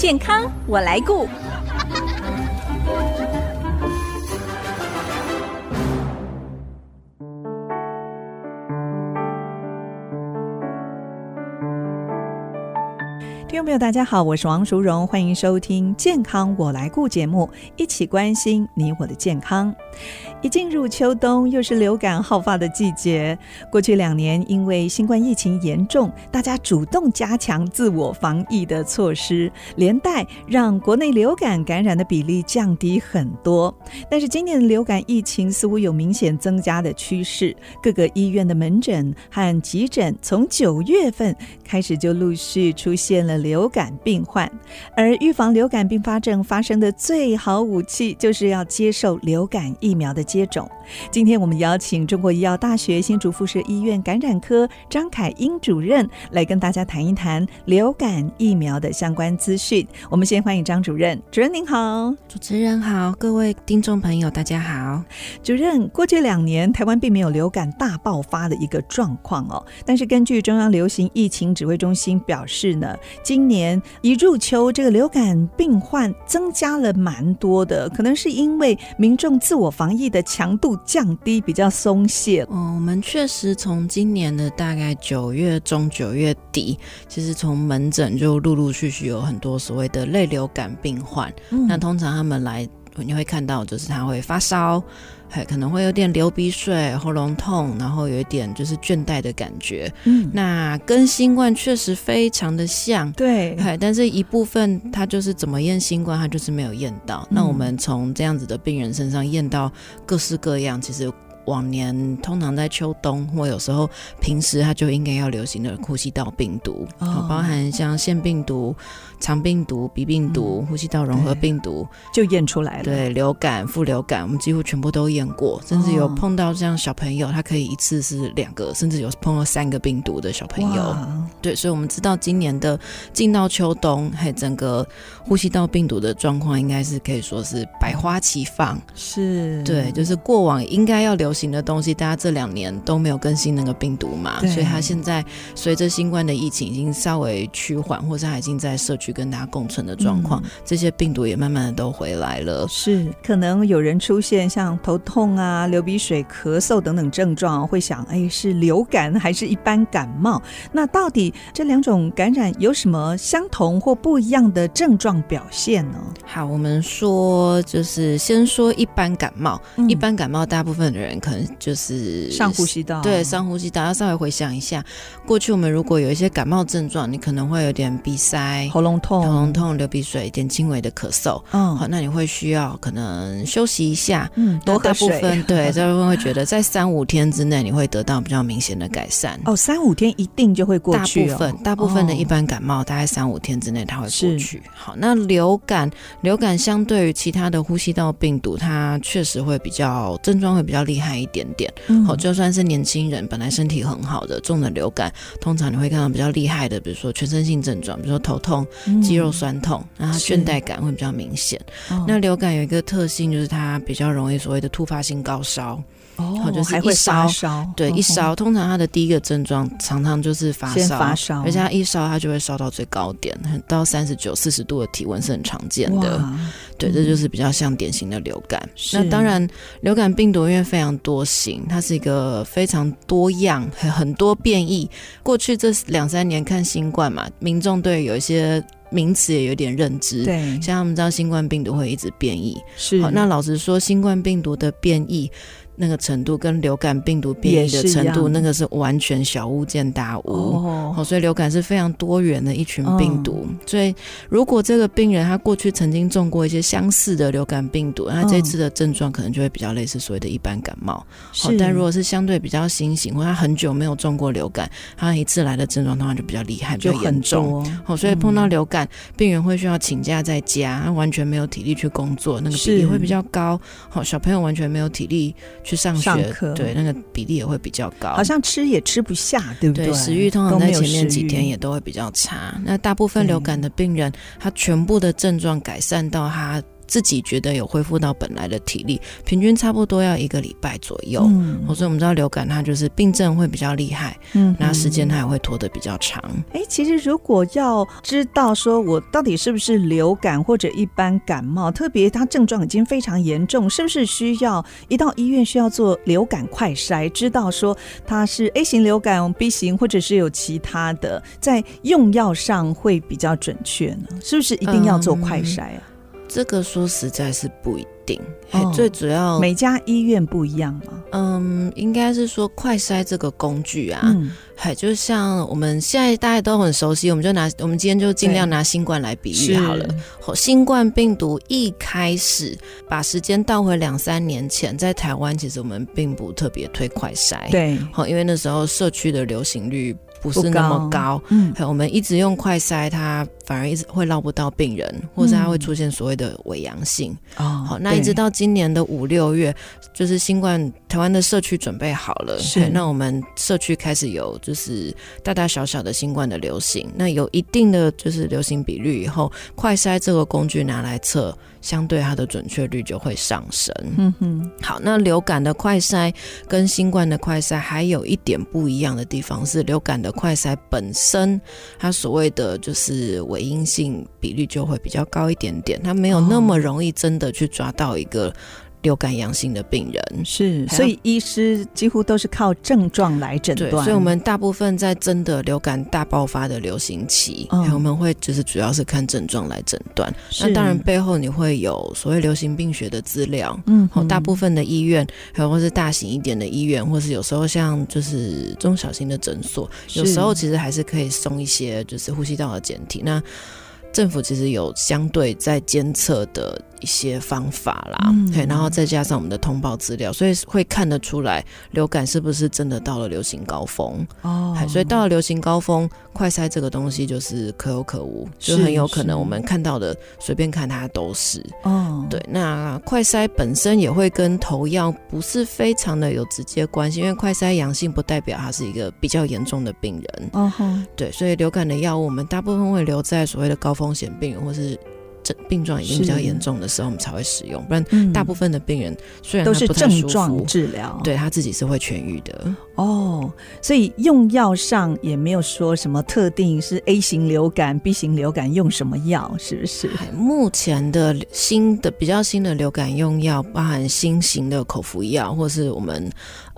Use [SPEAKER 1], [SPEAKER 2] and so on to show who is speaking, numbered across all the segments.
[SPEAKER 1] 健康我来顾。朋友，大家好，我是王淑荣，欢迎收听《健康我来顾》节目，一起关心你我的健康。一进入秋冬，又是流感好发的季节。过去两年，因为新冠疫情严重，大家主动加强自我防疫的措施，连带让国内流感感染的比例降低很多。但是今年的流感疫情似乎有明显增加的趋势，各个医院的门诊和急诊从九月份开始就陆续出现了流感病患，而预防流感并发症发生的最好武器，就是要接受流感疫苗的接种。今天我们邀请中国医药大学新竹附设医院感染科张凯英主任来跟大家谈一谈流感疫苗的相关资讯。我们先欢迎张主任，主任您好，
[SPEAKER 2] 主持人好，各位听众朋友大家好。
[SPEAKER 1] 主任，过去两年台湾并没有流感大爆发的一个状况哦，但是根据中央流行疫情指挥中心表示呢，今年一入秋，这个流感病患增加了蛮多的，可能是因为民众自我防疫的强度降低，比较松懈。
[SPEAKER 2] 嗯，我们确实从今年的大概九月中、九月底，其实从门诊就陆陆续续有很多所谓的类流感病患。嗯，那通常他们来，你会看到就是他会发烧。还可能会有点流鼻水、喉咙痛，然后有一点就是倦怠的感觉。嗯，那跟新冠确实非常的像。
[SPEAKER 1] 对，
[SPEAKER 2] 但是一部分他就是怎么验新冠，他就是没有验到。嗯，那我们从这样子的病人身上验到各式各样，其实。往年通常在秋冬或有时候平时，它就应该要流行的呼吸道病毒，哦、包含像腺病毒、肠病毒、鼻病毒、嗯、呼吸道融合病毒，
[SPEAKER 1] 就验出来了。
[SPEAKER 2] 对，流感、副流感，我们几乎全部都验过，甚至有碰到这样小朋友，他可以一次是两个，甚至有碰到三个病毒的小朋友。对，所以我们知道今年的进到秋冬，还整个呼吸道病毒的状况，应该是可以说是百花齐放。
[SPEAKER 1] 是，
[SPEAKER 2] 对，就是过往应该要流。流行的东西，大家这两年都没有更新那个病毒嘛，所以它现在随着新冠的疫情已经稍微趋缓，或者它已经在社区跟大家共存的状况，嗯，这些病毒也慢慢的都回来了。
[SPEAKER 1] 是，可能有人出现像头痛啊、流鼻水、咳嗽等等症状，会想，哎，是流感还是一般感冒？那到底这两种感染有什么相同或不一样的症状表现呢？
[SPEAKER 2] 好，我们说就是先说一般感冒，嗯，一般感冒大部分的人。可能就是
[SPEAKER 1] 上呼吸道，
[SPEAKER 2] 对，上呼吸道。要稍微回想一下，过去我们如果有一些感冒症状，你可能会有点鼻塞、
[SPEAKER 1] 喉咙痛、
[SPEAKER 2] 喉咙痛、流鼻水，一点轻微的咳嗽。嗯，好，那你会需要可能休息一下。嗯，多大部分对，大部分 会觉得在三五天之内你会得到比较明显的改善。
[SPEAKER 1] 哦，三五天一定就会过去。
[SPEAKER 2] 大部分，大部分的一般感冒，大概三五天之内它会过去。好，那流感，流感相对于其他的呼吸道病毒，它确实会比较症状会比较厉害。一点点，好，就算是年轻人，本来身体很好的，中了流感，通常你会看到比较厉害的，比如说全身性症状，比如说头痛、肌肉酸痛，然后倦怠感会比较明显。那流感有一个特性，就是它比较容易所谓的突发性高烧。哦，就是一烧，对，一烧，通常他的第一个症状常常就是发烧，发烧，而且他一烧，他就会烧到最高点，到三十九、四十度的体温是很常见的。对，这就是比较像典型的流感。那当然，流感病毒因为非常多型，它是一个非常多样、很多变异。过去这两三年看新冠嘛，民众对有一些名词也有点认知。对，像他们知道新冠病毒会一直变异。是，好，那老实说，新冠病毒的变异。那个程度跟流感病毒变异的程度，那个是完全小巫见大巫。哦，所以流感是非常多元的一群病毒。哦、所以如果这个病人他过去曾经中过一些相似的流感病毒，那这次的症状可能就会比较类似所谓的一般感冒。是，但如果是相对比较新型，或他很久没有中过流感，他一次来的症状的话就比较厉害，比较严重。好，所以碰到流感、嗯、病人会需要请假在家，他完全没有体力去工作，那个比例会比较高。好，小朋友完全没有体力。去上学，上，对，那个比例也会比较高，
[SPEAKER 1] 好像吃也吃不下，对不对？
[SPEAKER 2] 对，食欲通常在前面几天也都会比较差。那大部分流感的病人，他全部的症状改善到他自己觉得有恢复到本来的体力，平均差不多要一个礼拜左右。嗯，所以我们知道流感它就是病症会比较厉害，嗯，那时间它也会拖得比较长。
[SPEAKER 1] 哎，其实如果要知道说我到底是不是流感或者一般感冒，特别它症状已经非常严重，是不是需要一到医院需要做流感快筛，知道说它是 A 型流感、B 型，或者是有其他的，在用药上会比较准确呢？是不是一定要做快筛啊？
[SPEAKER 2] 嗯，这个说实在是不一定。哦，最主要
[SPEAKER 1] 每家医院不一样吗？
[SPEAKER 2] 嗯，应该是说快筛这个工具啊，还、嗯、就像我们现在大家都很熟悉，我们就拿我们今天就尽量拿新冠来比喻好了。新冠病毒一开始把时间倒回两三年前，在台湾其实我们并不特别推快筛，
[SPEAKER 1] 对，
[SPEAKER 2] 好，因为那时候社区的流行率不是那么高，高。嗯，我们一直用快筛，它反而一直会捞不到病人，或者它会出现所谓的伪阳性。哦，好，那一直到今年的五六月，就是新冠台湾的社区准备好了，是，那我们社区开始有就是大大小小的新冠的流行，那有一定的就是流行比率以后，快筛这个工具拿来测。相对它的准确率就会上升。嗯哼，好，那流感的快筛跟新冠的快筛还有一点不一样的地方是，流感的快筛本身它所谓的就是伪阴性比率就会比较高一点点，它没有那么容易真的去抓到一个。流感阳性的病人
[SPEAKER 1] 是，所以医师几乎都是靠症状来诊断。
[SPEAKER 2] 所以我们大部分在真的流感大爆发的流行期，嗯、我们会就是主要是看症状来诊断。那当然背后你会有所谓流行病学的资料。嗯，好大部分的医院，还有或是大型一点的医院，或是有时候像就是中小型的诊所，有时候其实还是可以送一些就是呼吸道的检体。那政府其实有相对在监测的一些方法啦，对、嗯，然后再加上我们的通报资料，所以会看得出来流感是不是真的到了流行高峰哦。所以到了流行高峰，快筛这个东西就是可有可无，就很有可能我们看到的随便看它都是哦。对，那快筛本身也会跟投药不是非常的有直接关系，因为快筛阳性不代表它是一个比较严重的病人哦。对，所以流感的药物我们大部分会留在所谓的高风险病人或是症。病状已经比较严重的时候，我们才会使用，不然大部分的病人虽然
[SPEAKER 1] 都是症状治疗，
[SPEAKER 2] 对他自己是会痊愈的
[SPEAKER 1] 哦。所以用药上也没有说什么特定是 A 型流感、B 型流感用什么药，是不是？
[SPEAKER 2] 目前的新的比较新的流感用药，包含新型的口服药，或是我们。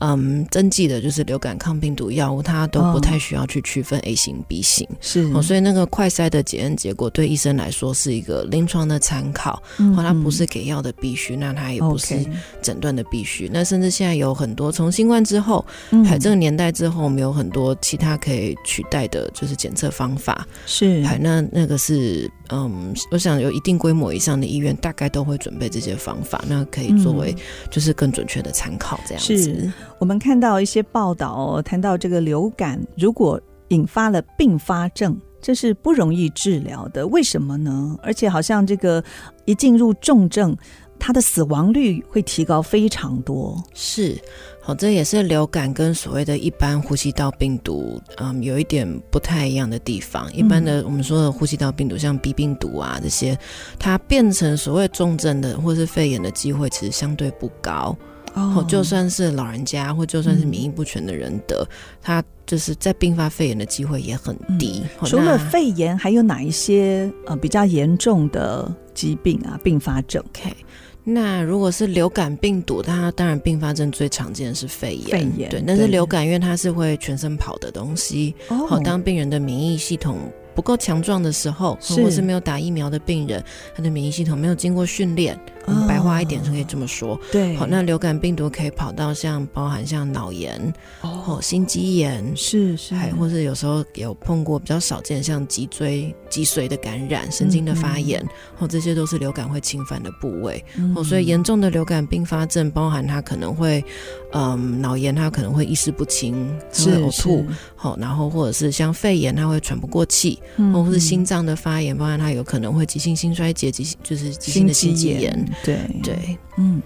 [SPEAKER 2] 嗯，针剂的就是流感抗病毒药物，它都不太需要去区分 A 型、B 型，是。哦，所以那个快筛的检验结果对医生来说是一个临床的参考，嗯，它不是给药的必须，那它也不是诊断的必须。那甚至现在有很多从新冠之后，还、嗯、这个年代之后，我们有很多其他可以取代的，就是检测方法，是，还那那个是。嗯，我想有一定规模以上的医院，大概都会准备这些方法，那可以作为就是更准确的参考。这样子，
[SPEAKER 1] 是我们看到一些报道谈到这个流感，如果引发了并发症，这是不容易治疗的。为什么呢？而且好像这个一进入重症，它的死亡率会提高非常多。
[SPEAKER 2] 是。好，这也是流感跟所谓的一般呼吸道病毒，嗯，有一点不太一样的地方。一般的我们说的呼吸道病毒，像 B 病毒啊这些，它变成所谓重症的或是肺炎的机会，其实相对不高。哦，就算是老人家或就算是免疫不全的人得，他就是在并发肺炎的机会也很低。
[SPEAKER 1] 嗯，除了肺炎，还有哪一些呃比较严重的疾病啊并发症？OK。
[SPEAKER 2] 那如果是流感病毒，它当然并发症最常见的是肺炎，肺炎对。但是流感因为它是会全身跑的东西，好，当病人的免疫系统不够强壮的时候，或者是没有打疫苗的病人，他的免疫系统没有经过训练。嗯、白话一点是可以这么说，对，好，那流感病毒可以跑到像包含像脑炎哦，心肌炎是是，还或是有时候有碰过比较少见像脊椎脊髓的感染、神经的发炎，哦、嗯，这些都是流感会侵犯的部位，哦、嗯，所以严重的流感并发症包含它可能会，嗯，脑炎它可能会意识不清，是呕吐，好，然后或者是像肺炎它会喘不过气，嗯，或者是心脏的发炎，包含他有可能会急性心衰竭，急性就是急性的心肌炎。对。
[SPEAKER 1] 对，嗯，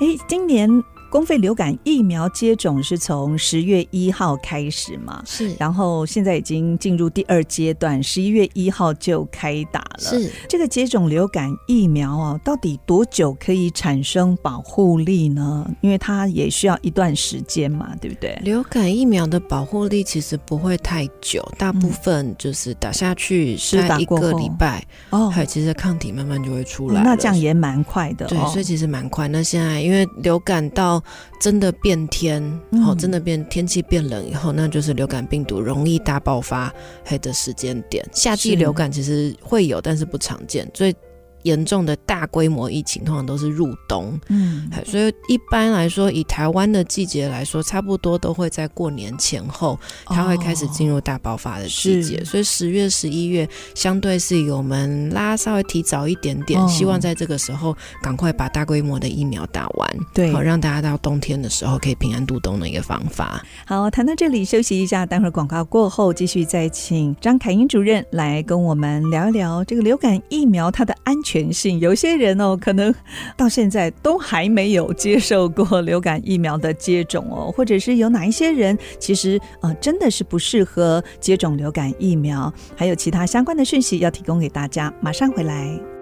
[SPEAKER 1] 哎，今年公费流感疫苗接种是从十月一号开始嘛？
[SPEAKER 2] 是，
[SPEAKER 1] 然后现在已经进入第二阶段，十一月一号就开打了。
[SPEAKER 2] 是，
[SPEAKER 1] 这个接种流感疫苗哦，到底多久可以产生保护力呢？因为它也需要一段时间嘛，对不对？
[SPEAKER 2] 流感疫苗的保护力其实不会太久，大部分就是打下去是打一个礼拜哦，还有其实抗体慢慢就会出来，
[SPEAKER 1] 哦，那这样也蛮快的。
[SPEAKER 2] 对，所以其实蛮快。那现在因为流感到真的变天，嗯、哦，真的变天气变冷以后，那就是流感病毒容易大爆发黑的时间点。夏季流感其实会有，但是不常见。所以。严重的大规模疫情通常都是入冬，嗯，所以一般来说，以台湾的季节来说，差不多都会在过年前后，它会开始进入大爆发的季节。哦、所以十月、十一月相对是以我们拉稍微提早一点点，哦、希望在这个时候赶快把大规模的疫苗打完，对，好让大家到冬天的时候可以平安度冬的一个方法。
[SPEAKER 1] 好，谈到这里休息一下，待会儿广告过后继续再请张凯英主任来跟我们聊一聊这个流感疫苗它的安全。全性，有些人哦，可能到现在都还没有接受过流感疫苗的接种哦，或者是有哪一些人其实呃真的是不适合接种流感疫苗，还有其他相关的讯息要提供给大家，马上回来。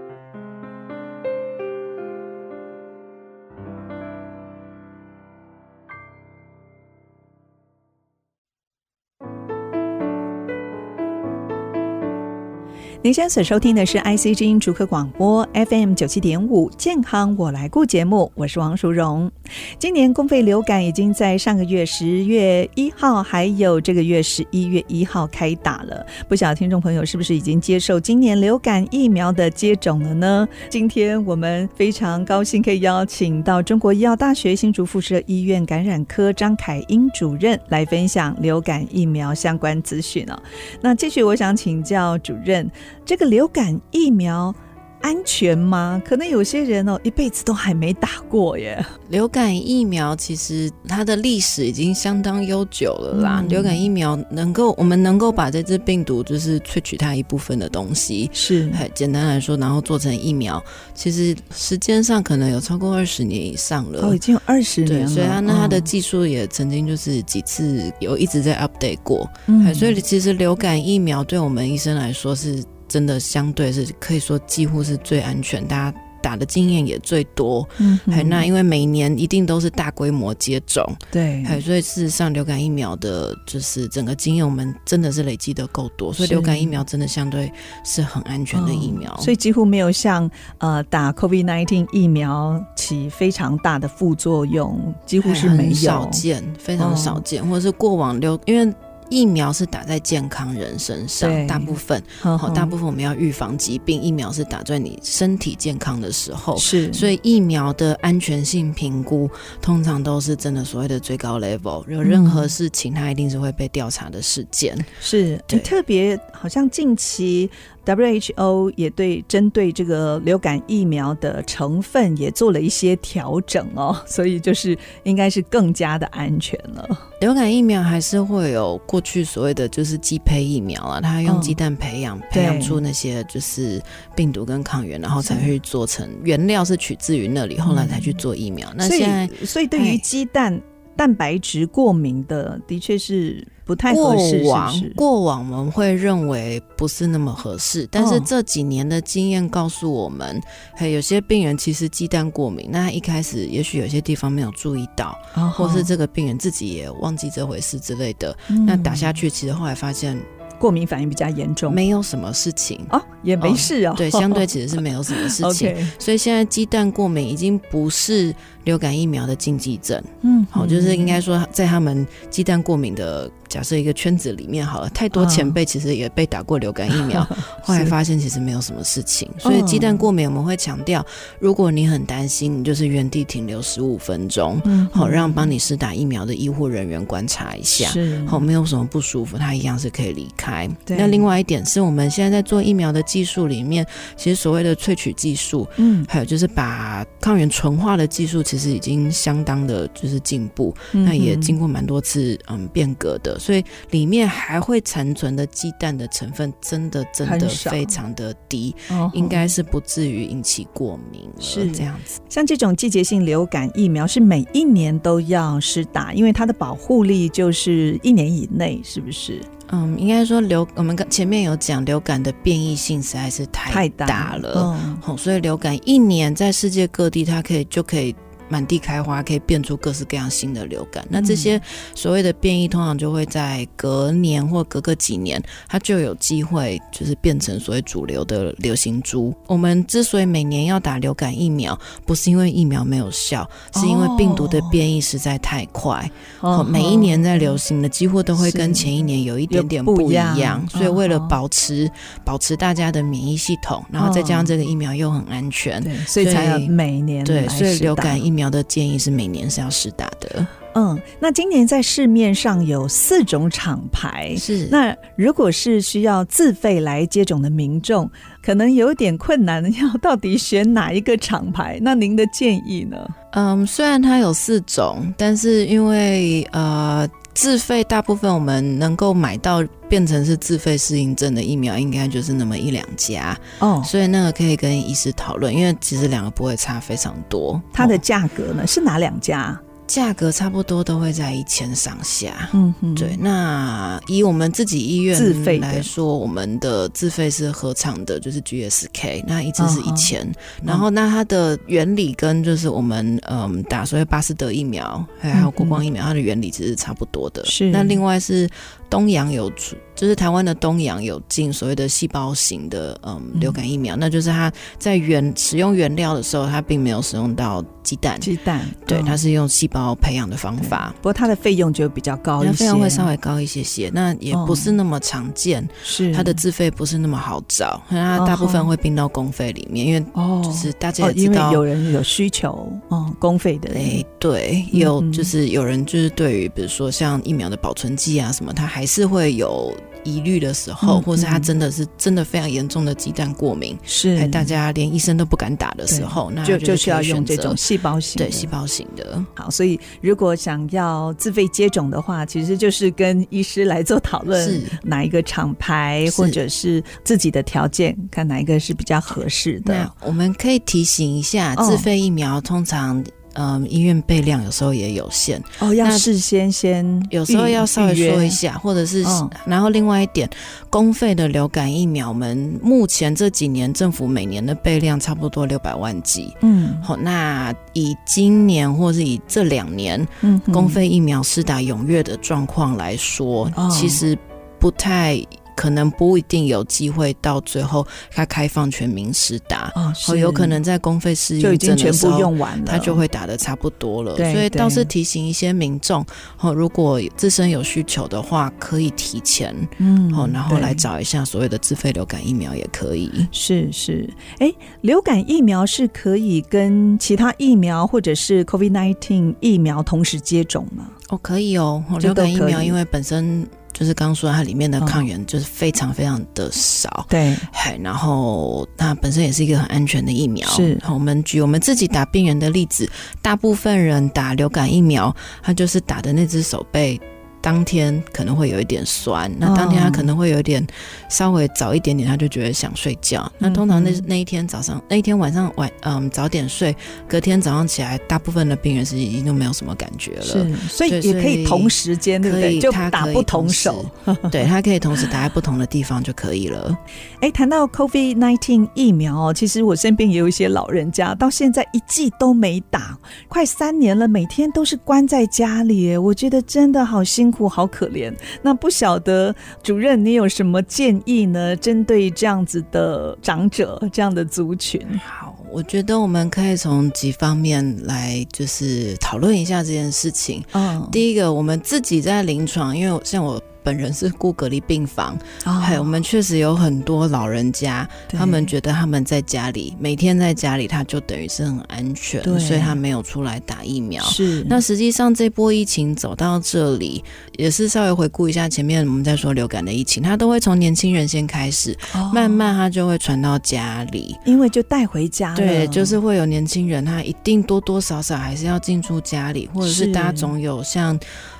[SPEAKER 1] 您现在所收听的是 IC 之音竹科广播 FM 九七点五健康我来顾节目，我是王淑荣。今年公费流感已经在上个月十月一号，还有这个月十一月一号开打了。不晓得听众朋友是不是已经接受今年流感疫苗的接种了呢？今天我们非常高兴可以邀请到中国医药大学新竹附设医院感染科张凯英主任来分享流感疫苗相关资讯哦。那继续，我想请教主任。这个流感疫苗安全吗？可能有些人哦，一辈子都还没打过耶。
[SPEAKER 2] 流感疫苗其实它的历史已经相当悠久了啦。嗯、流感疫苗能够，我们能够把这只病毒就是萃取它一部分的东西，
[SPEAKER 1] 是，
[SPEAKER 2] 简单来说，然后做成疫苗，其实时间上可能有超过二十年以上了。
[SPEAKER 1] 哦，已经有二十年了。
[SPEAKER 2] 对，所以它那它的技术也曾经就是几次有一直在 update 过。嗯，所以其实流感疫苗对我们医生来说是。真的相对是可以说几乎是最安全，大家打的经验也最多。嗯哼，那因为每年一定都是大规模接种，
[SPEAKER 1] 对，
[SPEAKER 2] 所以事实上流感疫苗的就是整个经验，我们真的是累积的够多，所以流感疫苗真的相对是很安全的疫苗，
[SPEAKER 1] 哦、所以几乎没有像呃打 COVID-19 疫苗起非常大的副作用，几乎是没有，
[SPEAKER 2] 少见，非常少见，哦、或者是过往流因为。疫苗是打在健康人身上，大部分好，大部分我们要预防疾病，疫苗是打在你身体健康的时候，
[SPEAKER 1] 是，
[SPEAKER 2] 所以疫苗的安全性评估通常都是真的所谓的最高 level，有任何事情它一定是会被调查的事件，
[SPEAKER 1] 是，对。特别好像近期。WHO 也对针对这个流感疫苗的成分也做了一些调整哦，所以就是应该是更加的安全了。
[SPEAKER 2] 流感疫苗还是会有过去所谓的就是鸡胚疫苗啊，它用鸡蛋培养、哦、培养出那些就是病毒跟抗原，然后才会做成原料是取自于那里，后来才去做疫苗。嗯、那现在，
[SPEAKER 1] 所以，所以对于鸡蛋蛋白质过敏的，的确是。不太合适。
[SPEAKER 2] 过往过往我们会认为不是那么合适，但是这几年的经验告诉我们，嘿有些病人其实鸡蛋过敏，那他一开始也许有些地方没有注意到，或是这个病人自己也忘记这回事之类的，那打下去其实后来发现。
[SPEAKER 1] 过敏反应比较严重，
[SPEAKER 2] 没有什么事情
[SPEAKER 1] 哦，也没事哦。
[SPEAKER 2] 对，相对其实是没有什么事情。所以现在鸡蛋过敏已经不是流感疫苗的禁忌症。嗯，好，就是应该说在他们鸡蛋过敏的假设一个圈子里面好了，太多前辈其实也被打过流感疫苗，哦、后来发现其实没有什么事情。所以鸡蛋过敏我们会强调，如果你很担心，你就是原地停留十五分钟，嗯，好，让帮你施打疫苗的医护人员观察一下，是，好，没有什么不舒服，他一样是可以离开。那另外一点是我们现在在做疫苗的技术里面，其实所谓的萃取技术，嗯，还有就是把抗原纯化的技术，其实已经相当的就是进步。嗯、那也经过蛮多次嗯变革的。所以里面还会残存的鸡蛋的成分真的真的非常的低，应该是不至于引起过敏。是这样子。
[SPEAKER 1] 像这种季节性流感疫苗是每一年都要施打，因为它的保护力就是一年以内，是不是？
[SPEAKER 2] 嗯，应该说流，我们刚前面有讲流感的变异性实在是太大了，嗯，好，所以流感一年在世界各地它可以就可以。满地开花，可以变出各式各样新的流感。那这些所谓的变异，通常就会在隔年或隔个几年，它就有机会就是变成所谓主流的流行株。我们之所以每年要打流感疫苗，不是因为疫苗没有效，是因为病毒的变异实在太快。哦，每一年在流行的几乎都会跟前一年有一点点不一样，所以为了保持保持大家的免疫系统，然后再加上这个疫苗又很安全，
[SPEAKER 1] 所以才要每年
[SPEAKER 2] 对，所以流感疫苗。的建议是每年是要试打的。
[SPEAKER 1] 嗯，那今年在市面上有四种厂牌，
[SPEAKER 2] 是
[SPEAKER 1] 那如果是需要自费来接种的民众，可能有点困难，要到底选哪一个厂牌？那您的建议呢？
[SPEAKER 2] 嗯，虽然它有四种，但是因为呃。自费大部分我们能够买到变成是自费适应症的疫苗，应该就是那么一两家哦，所以那个可以跟医师讨论，因为其实两个不会差非常多。
[SPEAKER 1] 它的价格呢，是哪两家？
[SPEAKER 2] 价格差不多都会在一千上下，嗯嗯，对。那以我们自己医院自费来说，我们的自费是合唱的，就是 GSK，那一支是一千、嗯。然后那它的原理跟就是我们嗯打所谓巴斯德疫苗，还有国光疫苗，它的原理其实是差不多的。是。那另外是东洋有出。就是台湾的东洋有进所谓的细胞型的嗯流感疫苗，嗯，那就是它在原使用原料的时候，它并没有使用到鸡蛋，
[SPEAKER 1] 鸡蛋
[SPEAKER 2] 对，它是用细胞培养的方法。
[SPEAKER 1] 不过它的费用就比较高一些，
[SPEAKER 2] 费用会稍微高一些些，那也不是那么常见。是，哦，它的自费不是那么好找，它大部分会并到公费里面，因为就是大家也知道，
[SPEAKER 1] 有人有需求，哦，公费的，
[SPEAKER 2] 哎，对，有就是有人就是对于比如说像疫苗的保存剂啊什么，它还是会有。疑虑的时候，或是他真的是真的非常严重的鸡蛋过敏，是大家连医生都不敢打的时候，那就就需要用这种细胞型，对细胞型的。
[SPEAKER 1] 好，所以如果想要自费接种的话，其实就是跟医师来做讨论，是哪一个厂牌，或者是自己的条件，看哪一个是比较合适的。
[SPEAKER 2] 那我们可以提醒一下，自费疫苗通常。嗯，医院备量有时候也有限。
[SPEAKER 1] 哦，要事先先
[SPEAKER 2] 有时候要稍微说一下，或者是、哦，然后另外一点，公费的流感疫苗，我们目前这几年政府每年的备量差不多六百万剂，嗯，好，那以今年或是以这两年，嗯，公费疫苗施打踊跃的状况来说，哦，其实不太。可能不一定有机会到最后，它开放全民施打哦，是有可能在公费适应症的时候，它就会打的差不多了。所以倒是提醒一些民众，哦，如果自身有需求的话，可以提前，嗯，哦，然后来找一下所谓的自费流感疫苗也可以。
[SPEAKER 1] 是是，哎，流感疫苗是可以跟其他疫苗或者是 COVID-19 疫苗同时接种吗？
[SPEAKER 2] 哦，可以哦，流感疫苗因为本身。就是刚说它里面的抗原就是非常非常的少，对，然后它本身也是一个很安全的疫苗。是，我们举我们自己打病人的例子，大部分人打流感疫苗，他就是打的那只手背。当天可能会有一点酸，那当天他可能会有点稍微早一点点，他就觉得想睡觉。嗯、那通常那那一天早上，那一天晚上晚嗯早点睡，隔天早上起来，大部分的病人是已经都没有什么感觉了。是，
[SPEAKER 1] 所以也可以同时间对不对？就打不同手，
[SPEAKER 2] 对，他可以同时打在不同的地方就可以了。
[SPEAKER 1] 哎，谈到 COVID nineteen 疫苗哦，其实我身边也有一些老人家，到现在一剂都没打，快三年了，每天都是关在家里，我觉得真的好辛苦。好可怜，那不晓得主任你有什么建议呢？针对这样子的长者，这样的族群，
[SPEAKER 2] 好，我觉得我们可以从几方面来就是讨论一下这件事情。嗯，第一个，我们自己在临床，因为像我。本人是顾隔离病房，还、哦、有我们确实有很多老人家，他们觉得他们在家里每天在家里，他就等于是很安全，所以他没有出来打疫苗。是，那实际上这波疫情走到这里，也是稍微回顾一下前面我们在说流感的疫情，他都会从年轻人先开始，哦，慢慢他就会传到家里，
[SPEAKER 1] 因为就带回家了。
[SPEAKER 2] 对，就是会有年轻人，他一定多多少少还是要进出家里，或者是大家总有像。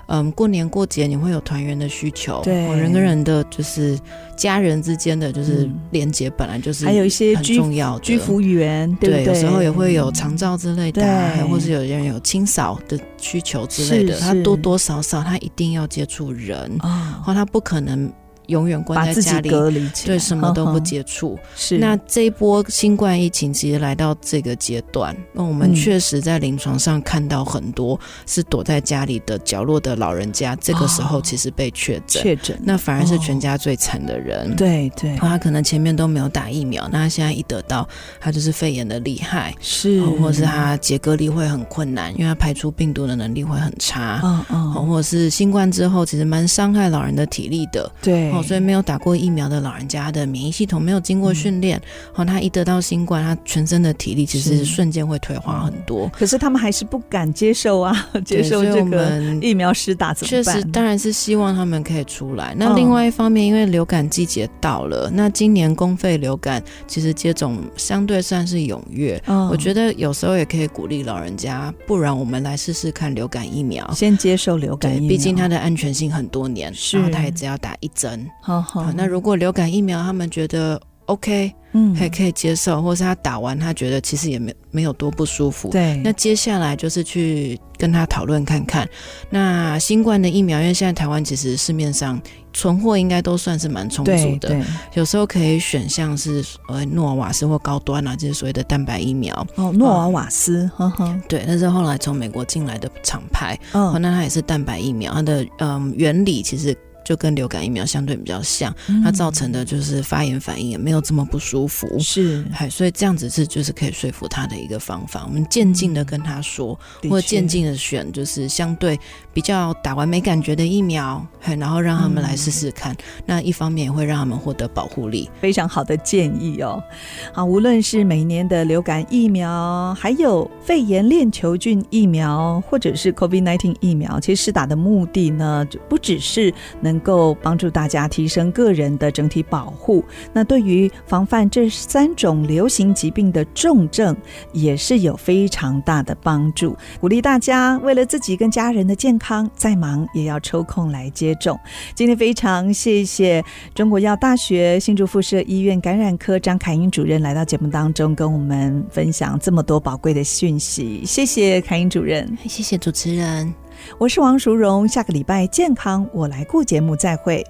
[SPEAKER 2] 嗯，过年过节你会有团圆的需求，
[SPEAKER 1] 对，
[SPEAKER 2] 人跟人的就是家人之间的就是连接，本来就是
[SPEAKER 1] 还有一些
[SPEAKER 2] 很重要的
[SPEAKER 1] 居服员，对，
[SPEAKER 2] 对，有时候也会有长照之类的，
[SPEAKER 1] 对，
[SPEAKER 2] 或是有人有清扫的需求之类的，他多多少少他一定要接触人，哦，或他不可能。永远关在家里，
[SPEAKER 1] 隔离，
[SPEAKER 2] 对，什么都不接
[SPEAKER 1] 触。是。
[SPEAKER 2] 那这一波新冠疫情其实来到这个阶段，那我们确实在临床上看到很多是躲在家里的角落的老人家，这个时候其实被确诊，确诊，那反而是全家最惨的人。
[SPEAKER 1] 对对，
[SPEAKER 2] 他可能前面都没有打疫苗，那他现在一得到，他就是肺炎的厉害，
[SPEAKER 1] 是，
[SPEAKER 2] 或是他解隔离会很困难，因为他排出病毒的能力会很差，嗯嗯，或者是新冠之后其实蛮伤害老人的体力的，
[SPEAKER 1] 对。
[SPEAKER 2] 所以没有打过疫苗的老人家的免疫系统没有经过训练，哦、嗯，他一得到新冠，他全身的体力其实瞬间会退化很多。
[SPEAKER 1] 可是他们还是不敢接受啊，接受这个疫苗施打怎么办？
[SPEAKER 2] 确实，当然是希望他们可以出来。那另外一方面，因为流感季节到了，那今年公费流感其实接种相对算是踊跃。嗯，我觉得有时候也可以鼓励老人家，不然我们来试试看流感疫苗，
[SPEAKER 1] 先接受流感疫苗，
[SPEAKER 2] 毕竟它的安全性很多年，然后他也只要打一针。
[SPEAKER 1] 好好，
[SPEAKER 2] 那如果流感疫苗他们觉得 OK，嗯，还可以接受，或是他打完他觉得其实也没没有多不舒服，
[SPEAKER 1] 对，
[SPEAKER 2] 那接下来就是去跟他讨论看看，那新冠的疫苗，因为现在台湾其实市面上存货应该都算是蛮充足的，有时候可以选项是呃诺瓦瓦斯或高端啊，就是所谓的蛋白疫苗。
[SPEAKER 1] 哦，诺瓦瓦斯，呵呵，
[SPEAKER 2] 对，那是后来从美国进来的厂牌，哦，那它也是蛋白疫苗，它的嗯原理其实。就跟流感疫苗相对比较像，它造成的就是发炎反应也没有这么不舒服，
[SPEAKER 1] 是，
[SPEAKER 2] 嗨，所以这样子是就是可以说服他的一个方法。我们渐进的跟他说，嗯、或者渐进的选，就是相对比较打完没感觉的疫苗，嗨，然后让他们来试试看。嗯、那一方面也会让他们获得保护力，
[SPEAKER 1] 非常好的建议哦。啊，无论是每年的流感疫苗，还有肺炎链球菌疫苗，或者是 COVID-19 疫苗，其实施打的目的呢，就不只是能。能够帮助大家提升个人的整体保护，那对于防范这三种流行疾病的重症也是有非常大的帮助。鼓励大家为了自己跟家人的健康，再忙也要抽空来接种。今天非常谢谢中国药大学新竹附设医院感染科张凯英主任来到节目当中，跟我们分享这么多宝贵的讯息。谢谢凯英主任，
[SPEAKER 2] 谢谢主持人。
[SPEAKER 1] 我是王淑荣，下个礼拜健康我来顾节目再会。